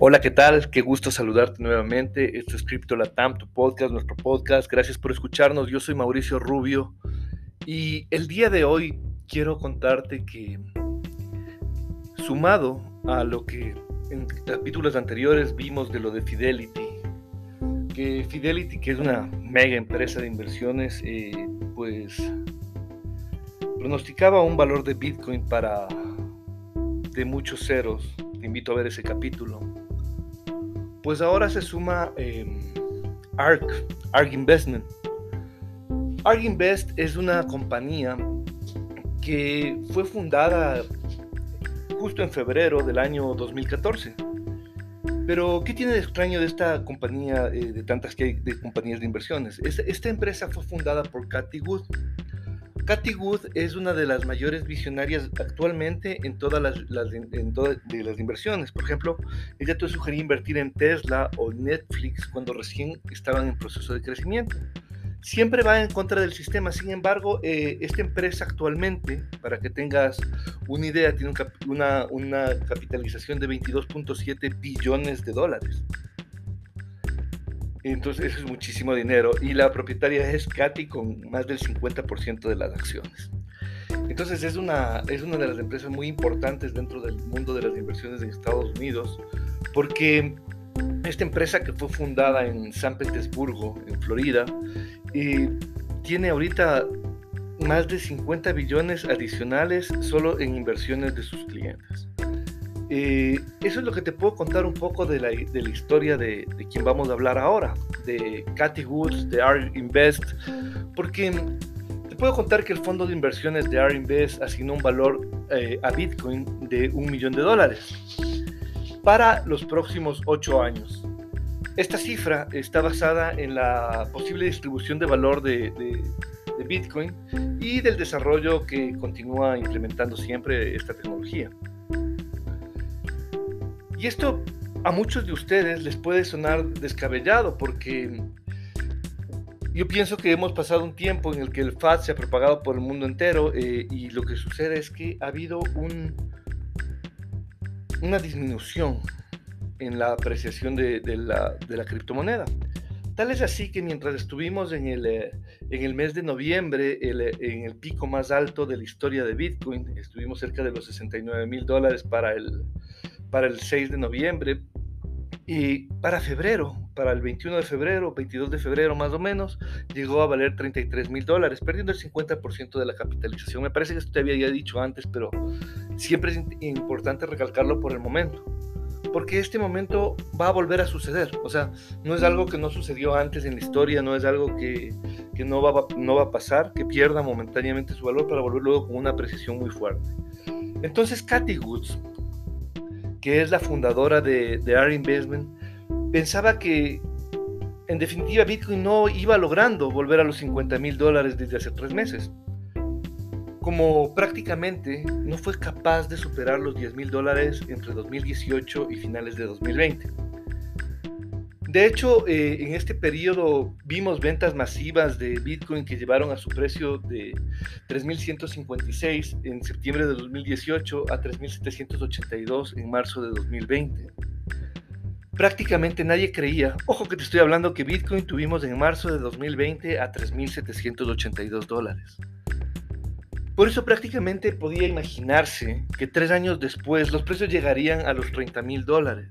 Hola, ¿qué tal? Qué gusto saludarte nuevamente. Esto es Crypto Latam, tu podcast, nuestro podcast. Gracias por escucharnos. Yo soy Mauricio Rubio y el día de hoy quiero contarte que sumado a lo que en capítulos anteriores vimos de lo de Fidelity, que Fidelity, que es una mega empresa de inversiones, eh, pues pronosticaba un valor de Bitcoin para de muchos ceros. Te invito a ver ese capítulo. Pues ahora se suma em, ARK, ARK Investment. ARK Invest es una compañía que fue fundada justo en febrero del año 2014. Pero, ¿qué tiene de extraño de esta compañía, eh, de tantas que hay de compañías de inversiones? Esta empresa fue fundada por Cathy Wood, Cathy Wood es una de las mayores visionarias actualmente en todas las, en de las inversiones. Por ejemplo, ella te sugería invertir en Tesla o Netflix cuando recién estaban en proceso de crecimiento. Siempre va en contra del sistema. Sin embargo, eh, esta empresa actualmente, para que tengas una idea, tiene una, una capitalización de 22.7 billones de dólares. Entonces eso es muchísimo dinero y la propietaria es Katy con más del 50% de las acciones. Entonces es una, es una de las empresas muy importantes dentro del mundo de las inversiones en Estados Unidos porque esta empresa que fue fundada en San Petersburgo, en Florida, y tiene ahorita más de 50 billones adicionales solo en inversiones de sus clientes. Eh, eso es lo que te puedo contar un poco de la, historia de, quien vamos a hablar ahora, de Cathy Woods, de ARK Invest, porque te puedo contar que el fondo de inversiones de ARK Invest asignó un valor eh, a Bitcoin de un millón de dólares para los próximos ocho años. Esta cifra está basada en la posible distribución de valor de, de Bitcoin y del desarrollo que continúa implementando siempre esta tecnología. Y esto a muchos de ustedes les puede sonar descabellado porque yo pienso que hemos pasado un tiempo en el que el FAT se ha propagado por el mundo entero eh, y lo que sucede es que ha habido un, una disminución en la apreciación de, la, criptomoneda. Tal es así que mientras estuvimos en el, eh, mes de noviembre, el, en el pico más alto de la historia de Bitcoin, estuvimos cerca de los 69 mil dólares para el, para el 6 de noviembre y para febrero, para el 21 de febrero, 22 de febrero más o menos, llegó a valer 33 mil dólares, perdiendo el 50% de la capitalización. Me parece que esto te había ya dicho antes, pero siempre es importante recalcarlo por el momento, porque este momento va a volver a suceder. O sea, no es algo que no sucedió antes en la historia, no es algo que, que no, va, no va a pasar, que pierda momentáneamente su valor para volver luego con una precisión muy fuerte. Entonces, Cathy Woods, que es la fundadora de, de Investment, pensaba que en definitiva Bitcoin no iba logrando volver a los 50 mil dólares desde hace tres meses. Como prácticamente no fue capaz de superar los 10 mil dólares entre 2018 y finales de 2020. De hecho, eh, en este periodo vimos ventas masivas de Bitcoin que llevaron a su precio de 3.156 en septiembre de 2018 a 3.782 en marzo de 2020. Prácticamente nadie creía, ojo que te estoy hablando que Bitcoin tuvimos en marzo de 2020 a 3.782 dólares. Por eso prácticamente podía imaginarse que tres años después los precios llegarían a los 30 mil dólares.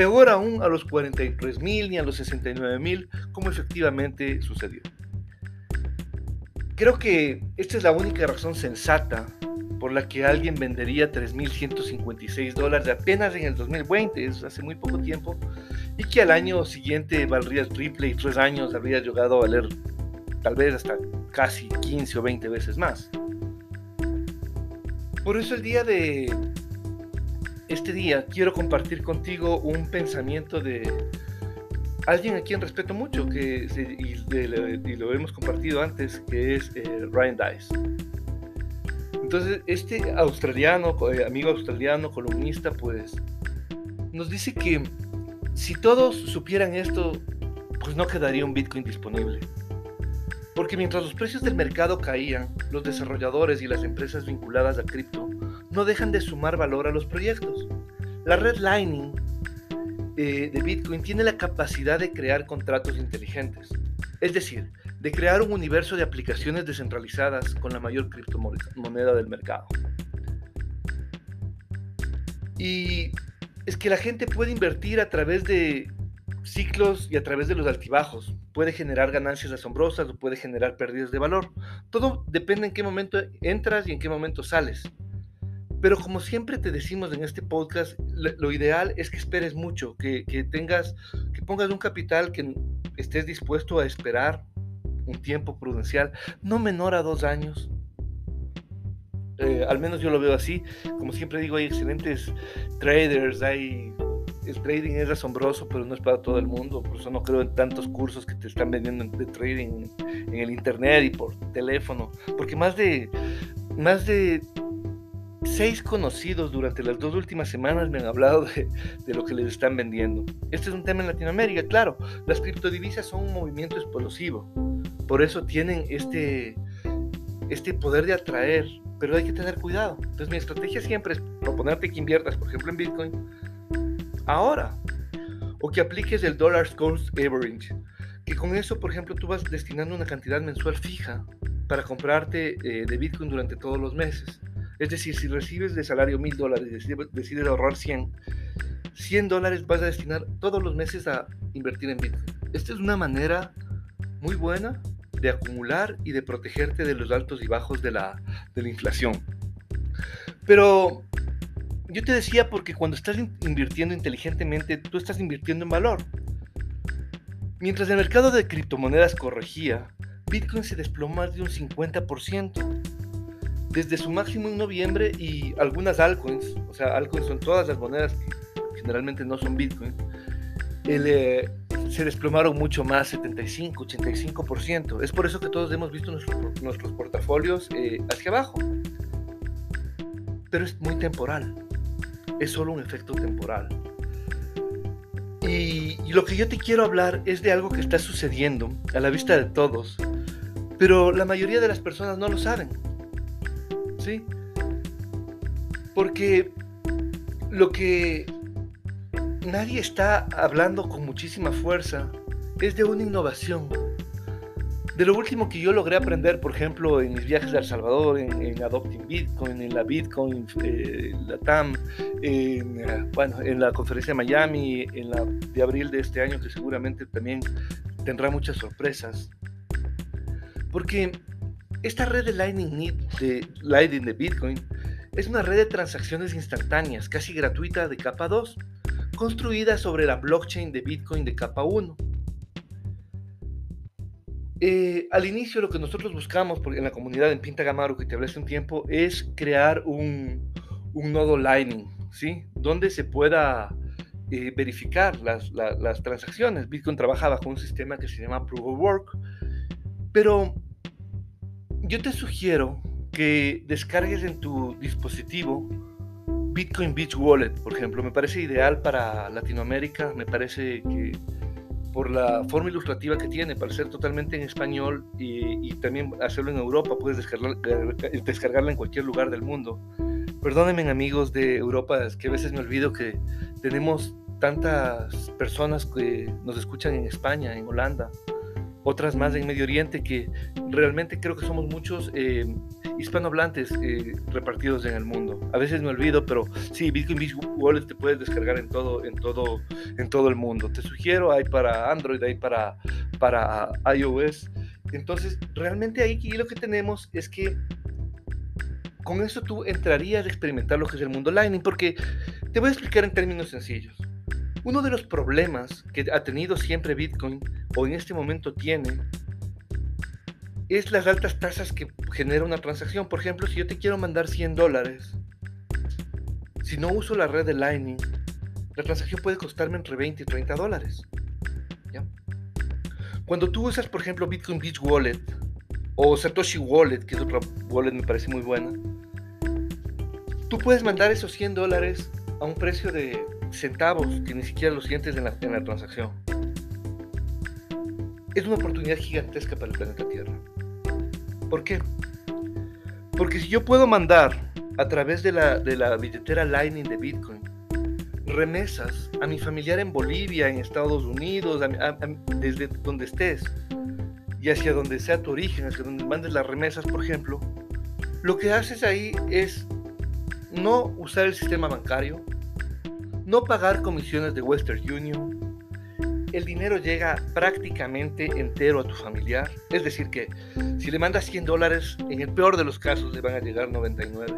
Peor aún a los 43 mil ni a los 69 mil, como efectivamente sucedió. Creo que esta es la única razón sensata por la que alguien vendería 3.156 dólares apenas en el 2020, es hace muy poco tiempo, y que al año siguiente valdría triple y tres años habría llegado a valer tal vez hasta casi 15 o 20 veces más. Por eso el día de este día quiero compartir contigo un pensamiento de alguien a quien respeto mucho que, y, lo hemos compartido antes, que es eh, Ryan Dice. Entonces, este australiano, eh, amigo australiano, columnista, pues nos dice que si todos supieran esto, pues no quedaría un Bitcoin disponible. Porque mientras los precios del mercado caían, los desarrolladores y las empresas vinculadas a cripto no dejan de sumar valor a los proyectos. La red Lightning eh, de Bitcoin tiene la capacidad de crear contratos inteligentes, es decir, de crear un universo de aplicaciones descentralizadas con la mayor criptomoneda del mercado. Y es que la gente puede invertir a través de ciclos y a través de los altibajos. Puede generar ganancias asombrosas o puede generar pérdidas de valor. Todo depende en qué momento entras y en qué momento sales. Pero como siempre te decimos en este podcast, lo, ideal es que esperes mucho, que, tengas, que pongas un capital que estés dispuesto a esperar un tiempo prudencial, no menor a dos años. Eh, al menos yo lo veo así. Como siempre digo, hay excelentes traders, hay el trading es asombroso, pero no es para todo el mundo. Por eso no creo en tantos cursos que te están vendiendo de trading en el internet y por teléfono. Porque más de, más de seis conocidos durante las dos últimas semanas me han hablado de, lo que les están vendiendo. Este es un tema en Latinoamérica, claro. Las criptodivisas son un movimiento explosivo. Por eso tienen este, este poder de atraer, pero hay que tener cuidado. Entonces mi estrategia siempre es proponerte que inviertas, por ejemplo, en Bitcoin ahora. O que apliques el dollar cost average. Que con eso, por ejemplo, tú vas destinando una cantidad mensual fija para comprarte eh, de Bitcoin durante todos los meses. Es decir, si recibes de salario mil dólares y decides, ahorrar 100, 100 dólares vas a destinar todos los meses a invertir en Bitcoin. Esta es una manera muy buena de acumular y de protegerte de los altos y bajos de la, inflación. Pero yo te decía porque cuando estás invirtiendo inteligentemente, tú estás invirtiendo en valor. Mientras el mercado de criptomonedas corregía, Bitcoin se desplomó más de un 50%. Desde su máximo en noviembre y algunas altcoins, o sea, altcoins son todas las monedas que generalmente no son Bitcoin, eh, se desplomaron mucho más, 75, 85%. Es por eso que todos hemos visto nuestros portafolios eh, hacia abajo. Pero es muy temporal es solo un efecto temporal. Y, lo que yo te quiero hablar es de algo que está sucediendo a la vista de todos, pero la mayoría de las personas no lo saben. ¿Sí? Porque lo que nadie está hablando con muchísima fuerza es de una innovación de lo último que yo logré aprender, por ejemplo, en mis viajes a El Salvador, en, Adopting Bitcoin, en la Bitcoin, eh, la TAM, en, bueno, en la conferencia de Miami, en la de abril de este año, que seguramente también tendrá muchas sorpresas. Porque esta red de Lightning, de, Lightning de Bitcoin es una red de transacciones instantáneas, casi gratuita de capa 2, construida sobre la blockchain de Bitcoin de capa 1 eh, al inicio lo que nosotros buscamos en la comunidad en Pinta Gamaru, que te hablé hace un tiempo, es crear un, nodo Lightning, ¿sí? Donde se pueda eh, verificar las, las, transacciones. Bitcoin trabaja bajo un sistema que se llama Proof of Work, pero yo te sugiero que descargues en tu dispositivo Bitcoin Beach Wallet, por ejemplo. Me parece ideal para Latinoamérica, me parece que por la forma ilustrativa que tiene, para ser totalmente en español y, también hacerlo en Europa, puedes descargarla en cualquier lugar del mundo. Perdónenme amigos de Europa, es que a veces me olvido que tenemos tantas personas que nos escuchan en España, en Holanda, otras más en Medio Oriente, que realmente creo que somos muchos eh, hispanohablantes eh, repartidos en el mundo. A veces me olvido, pero sí, Bitcoin Beach Wallet te puedes descargar en todo, en todo, en todo el mundo. Te sugiero, hay para Android, hay para, para iOS. Entonces, realmente ahí lo que tenemos es que con eso tú entrarías a experimentar lo que es el mundo Lightning, porque te voy a explicar en términos sencillos. Uno de los problemas que ha tenido siempre Bitcoin, o en este momento tiene, es las altas tasas que genera una transacción. Por ejemplo, si yo te quiero mandar 100 dólares, si no uso la red de Lightning, la transacción puede costarme entre 20 y 30 dólares. Cuando tú usas, por ejemplo, Bitcoin Beach Wallet o Satoshi Wallet, que es otra wallet me parece muy buena, tú puedes mandar esos 100 dólares a un precio de centavos que ni siquiera lo sientes en la, transacción. Es una oportunidad gigantesca para el planeta Tierra. ¿Por qué? Porque si yo puedo mandar a través de la, de la billetera Lightning de Bitcoin remesas a mi familiar en Bolivia, en Estados Unidos, desde donde estés y hacia donde sea tu origen, hacia donde mandes las remesas, por ejemplo, lo que haces ahí es no usar el sistema bancario, no pagar comisiones de Western Union, el dinero llega prácticamente entero a tu familiar. Es decir, que si le mandas 100 dólares, en el peor de los casos le van a llegar 99.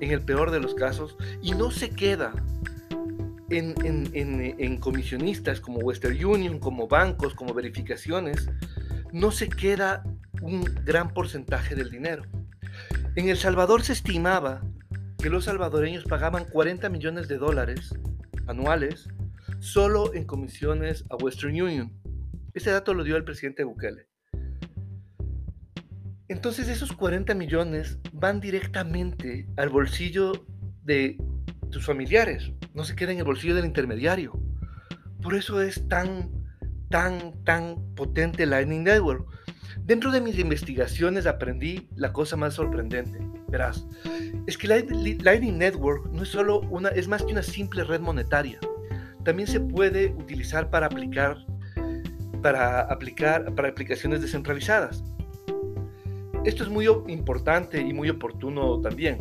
En el peor de los casos. Y no se queda en, en comisionistas como Western Union, como bancos, como verificaciones. No se queda un gran porcentaje del dinero. En El Salvador se estimaba que los salvadoreños pagaban 40 millones de dólares anuales solo en comisiones a Western Union. Ese dato lo dio el presidente Bukele. Entonces esos 40 millones van directamente al bolsillo de tus familiares, no se queda en el bolsillo del intermediario. Por eso es tan, tan, tan potente Lightning Network. Dentro de mis investigaciones aprendí la cosa más sorprendente. Verás, es que Lightning Network no es solo una, es más que una simple red monetaria también se puede utilizar para aplicar para aplicar para aplicaciones descentralizadas. Esto es muy importante y muy oportuno también.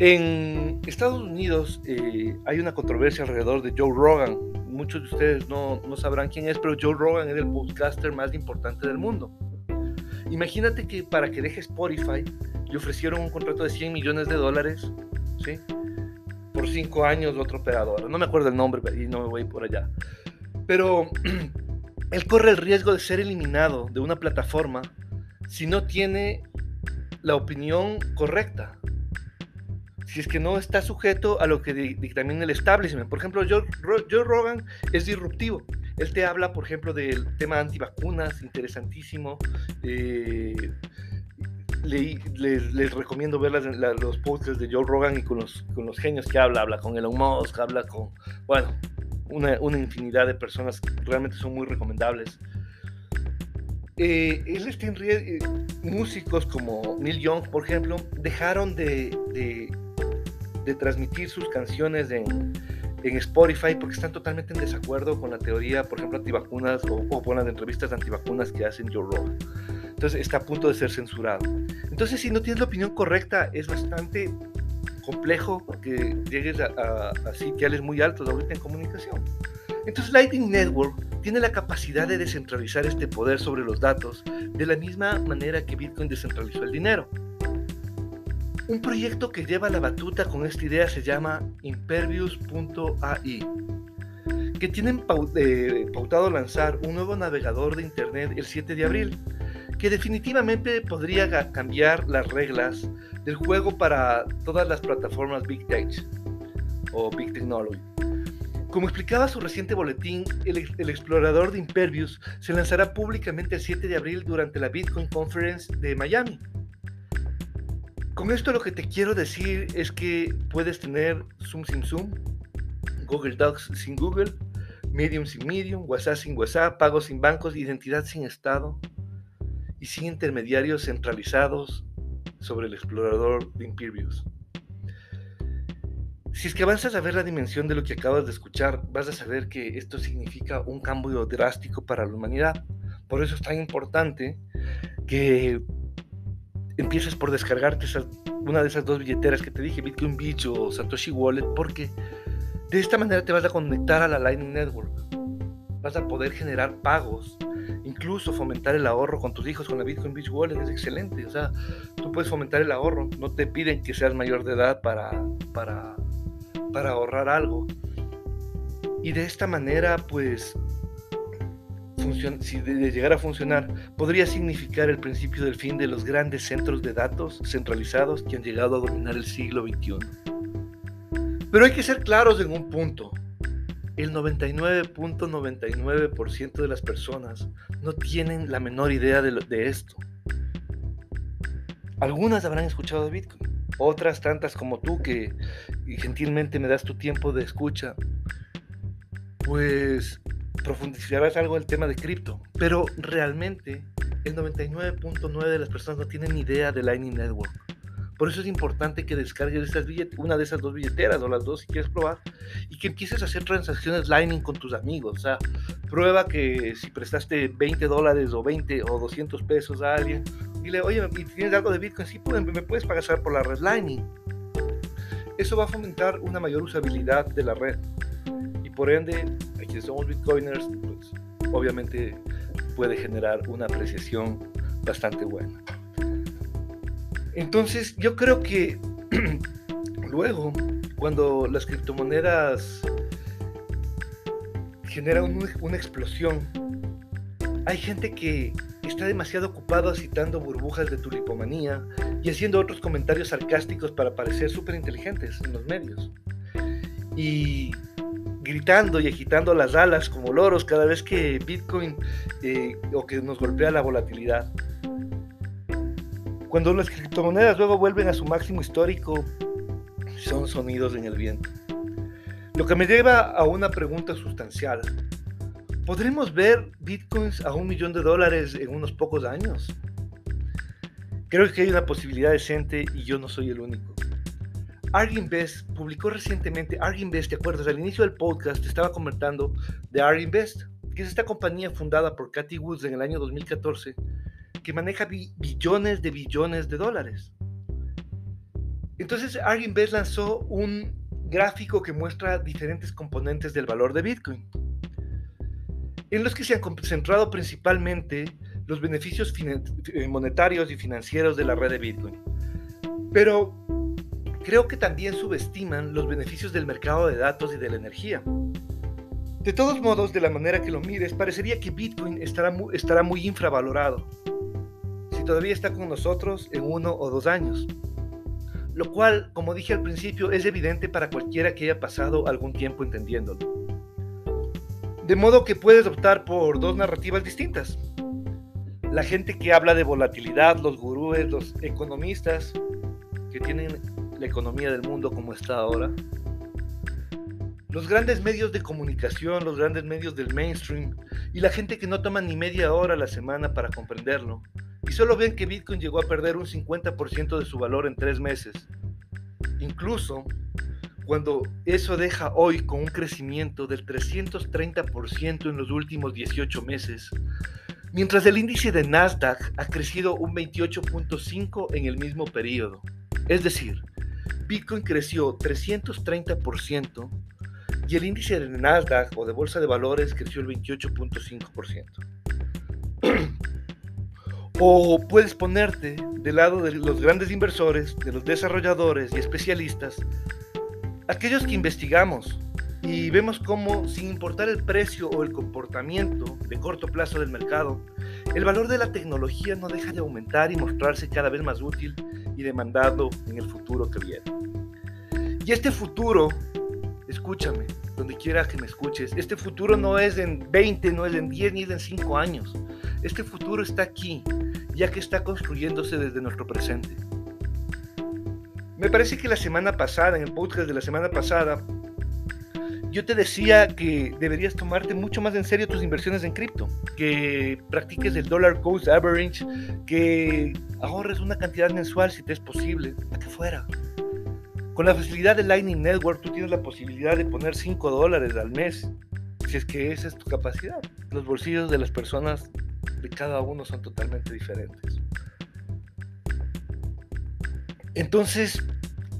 En Estados Unidos eh, hay una controversia alrededor de Joe Rogan. Muchos de ustedes no, no sabrán quién es, pero Joe Rogan es el podcaster más importante del mundo. Imagínate que para que deje Spotify le ofrecieron un contrato de 100 millones de dólares, ¿sí? por cinco años de otra operadora. No me acuerdo el nombre y no me voy por allá. Pero él corre el riesgo de ser eliminado de una plataforma si no tiene la opinión correcta. Si es que no está sujeto a lo que dictamina el establishment. Por ejemplo, Joe, Joe Rogan es disruptivo. Él te habla, por ejemplo, del tema antivacunas, interesantísimo. Eh, les, recomiendo ver los podcasts de Joe Rogan y con los, genios que habla, habla con Elon Musk, habla con, bueno, una, infinidad de personas que realmente son muy recomendables. Eh, en eh, músicos como Neil Young, por ejemplo, dejaron de, de, de transmitir sus canciones en, en, Spotify porque están totalmente en desacuerdo con la teoría, por ejemplo, antivacunas o, o con las entrevistas antivacunas que hacen Joe Rogan. Entonces está a punto de ser censurado. Entonces, si no tienes la opinión correcta, es bastante complejo que llegues a, a, sitiales muy altos ahorita en comunicación. Entonces, Lightning Network tiene la capacidad de descentralizar este poder sobre los datos de la misma manera que Bitcoin descentralizó el dinero. Un proyecto que lleva la batuta con esta idea se llama Impervious.ai, que tienen eh, pautado lanzar un nuevo navegador de Internet el 7 de abril que definitivamente podría cambiar las reglas del juego para todas las plataformas Big Tech o Big Technology. Como explicaba su reciente boletín, el, explorador de Impervious se lanzará públicamente el 7 de abril durante la Bitcoin Conference de Miami. Con esto lo que te quiero decir es que puedes tener Zoom sin Zoom, Google Docs sin Google, Medium sin Medium, WhatsApp sin WhatsApp, pagos sin bancos, identidad sin Estado, y sin intermediarios centralizados sobre el explorador de Impervious. Si es que avanzas a ver la dimensión de lo que acabas de escuchar, vas a saber que esto significa un cambio drástico para la humanidad. Por eso es tan importante que empieces por descargarte una de esas dos billeteras que te dije, Bitcoin Beach o Satoshi Wallet, porque de esta manera te vas a conectar a la Lightning Network. Vas a poder generar pagos incluso fomentar el ahorro con tus hijos con la Bitcoin Beach Wallet es excelente. O sea, tú puedes fomentar el ahorro, no te piden que seas mayor de edad para, para, para ahorrar algo. Y de esta manera, pues, si de llegar a funcionar, podría significar el principio del fin de los grandes centros de datos centralizados que han llegado a dominar el siglo XXI. Pero hay que ser claros en un punto el 99.99% de las personas no tienen la menor idea de, esto. Algunas habrán escuchado de Bitcoin, otras tantas como tú que gentilmente me das tu tiempo de escucha, pues profundizarás algo el tema de cripto, pero realmente el 99.9 de las personas no tienen idea de Lightning Network. Por eso es importante que descargues una de esas dos billeteras o las dos si quieres probar y que empieces a hacer transacciones Lightning con tus amigos. O sea, prueba que si prestaste 20 dólares o 20 o 200 pesos a alguien, dile, oye, ¿tienes algo de Bitcoin? Sí, me puedes pagar por la red Lightning. Eso va a fomentar una mayor usabilidad de la red. Y por ende, a quienes somos Bitcoiners, pues obviamente puede generar una apreciación bastante buena. Entonces, yo creo que luego, cuando las criptomonedas generan una explosión, hay gente que está demasiado ocupado citando burbujas de tulipomanía y haciendo otros comentarios sarcásticos para parecer súper inteligentes en los medios. Y gritando y agitando las alas como loros cada vez que Bitcoin eh, o que nos golpea la volatilidad. Cuando las criptomonedas luego vuelven a su máximo histórico, son sonidos en el viento. Lo que me lleva a una pregunta sustancial. ¿Podremos ver bitcoins a un millón de dólares en unos pocos años? Creo que hay una posibilidad decente y yo no soy el único. Arginvest publicó recientemente, Arginvest, ¿te acuerdas? Al inicio del podcast estaba comentando de Arginvest, que es esta compañía fundada por Cathy Woods en el año 2014 que maneja billones de billones de dólares. Entonces, Arginvest lanzó un gráfico que muestra diferentes componentes del valor de Bitcoin, en los que se han concentrado principalmente los beneficios eh, monetarios y financieros de la red de Bitcoin. Pero creo que también subestiman los beneficios del mercado de datos y de la energía. De todos modos, de la manera que lo mires, parecería que Bitcoin estará estará muy infravalorado todavía está con nosotros en uno o dos años. Lo cual, como dije al principio, es evidente para cualquiera que haya pasado algún tiempo entendiéndolo. De modo que puedes optar por dos narrativas distintas. La gente que habla de volatilidad, los gurúes, los economistas que tienen la economía del mundo como está ahora. Los grandes medios de comunicación, los grandes medios del mainstream y la gente que no toma ni media hora a la semana para comprenderlo y solo ven que Bitcoin llegó a perder un 50% de su valor en tres meses. Incluso cuando eso deja hoy con un crecimiento del 330% en los últimos 18 meses, mientras el índice de Nasdaq ha crecido un 28.5 en el mismo periodo. Es decir, Bitcoin creció 330% y el índice de Nasdaq o de bolsa de valores creció el 28.5%. O puedes ponerte del lado de los grandes inversores, de los desarrolladores y especialistas, aquellos que investigamos y vemos cómo, sin importar el precio o el comportamiento de corto plazo del mercado, el valor de la tecnología no deja de aumentar y mostrarse cada vez más útil y demandado en el futuro que viene. Y este futuro, escúchame, donde quiera que me escuches, este futuro no es en 20, no es en 10 ni es en 5 años. Este futuro está aquí, ya que está construyéndose desde nuestro presente. Me parece que la semana pasada, en el podcast de la semana pasada, yo te decía que deberías tomarte mucho más en serio tus inversiones en cripto, que practiques el dollar cost average, que ahorres una cantidad mensual si te es posible, a que fuera. Con la facilidad de Lightning Network tú tienes la posibilidad de poner 5 dólares al mes, si es que esa es tu capacidad. Los bolsillos de las personas de cada uno son totalmente diferentes. Entonces,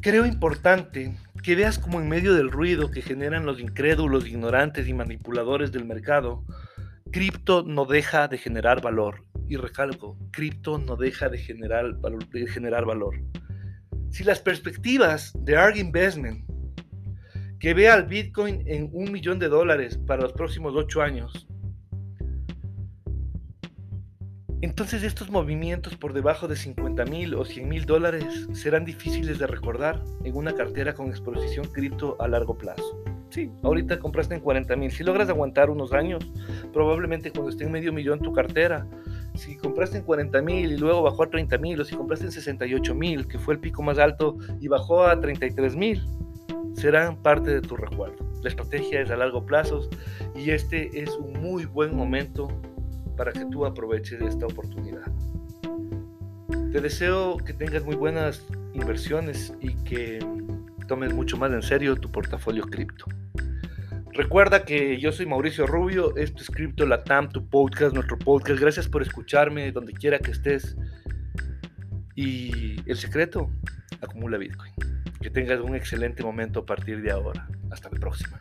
creo importante que veas como en medio del ruido que generan los incrédulos, ignorantes y manipuladores del mercado, cripto no deja de generar valor. Y recalco, cripto no deja de generar, de generar valor. Si las perspectivas de ARG Investment, que ve al Bitcoin en un millón de dólares para los próximos ocho años, entonces estos movimientos por debajo de 50 mil o 100 mil dólares serán difíciles de recordar en una cartera con exposición cripto a largo plazo. Sí, ahorita compraste en 40 mil. Si logras aguantar unos años, probablemente cuando esté en medio millón tu cartera, si compraste en 40 mil y luego bajó a 30 mil, o si compraste en 68 mil, que fue el pico más alto, y bajó a 33 mil, serán parte de tu recuerdo. La estrategia es a largo plazo y este es un muy buen momento para que tú aproveches esta oportunidad. Te deseo que tengas muy buenas inversiones y que tomes mucho más en serio tu portafolio cripto. Recuerda que yo soy Mauricio Rubio, esto es Cripto Latam, tu podcast, nuestro podcast. Gracias por escucharme donde quiera que estés. Y el secreto, acumula Bitcoin. Que tengas un excelente momento a partir de ahora. Hasta la próxima.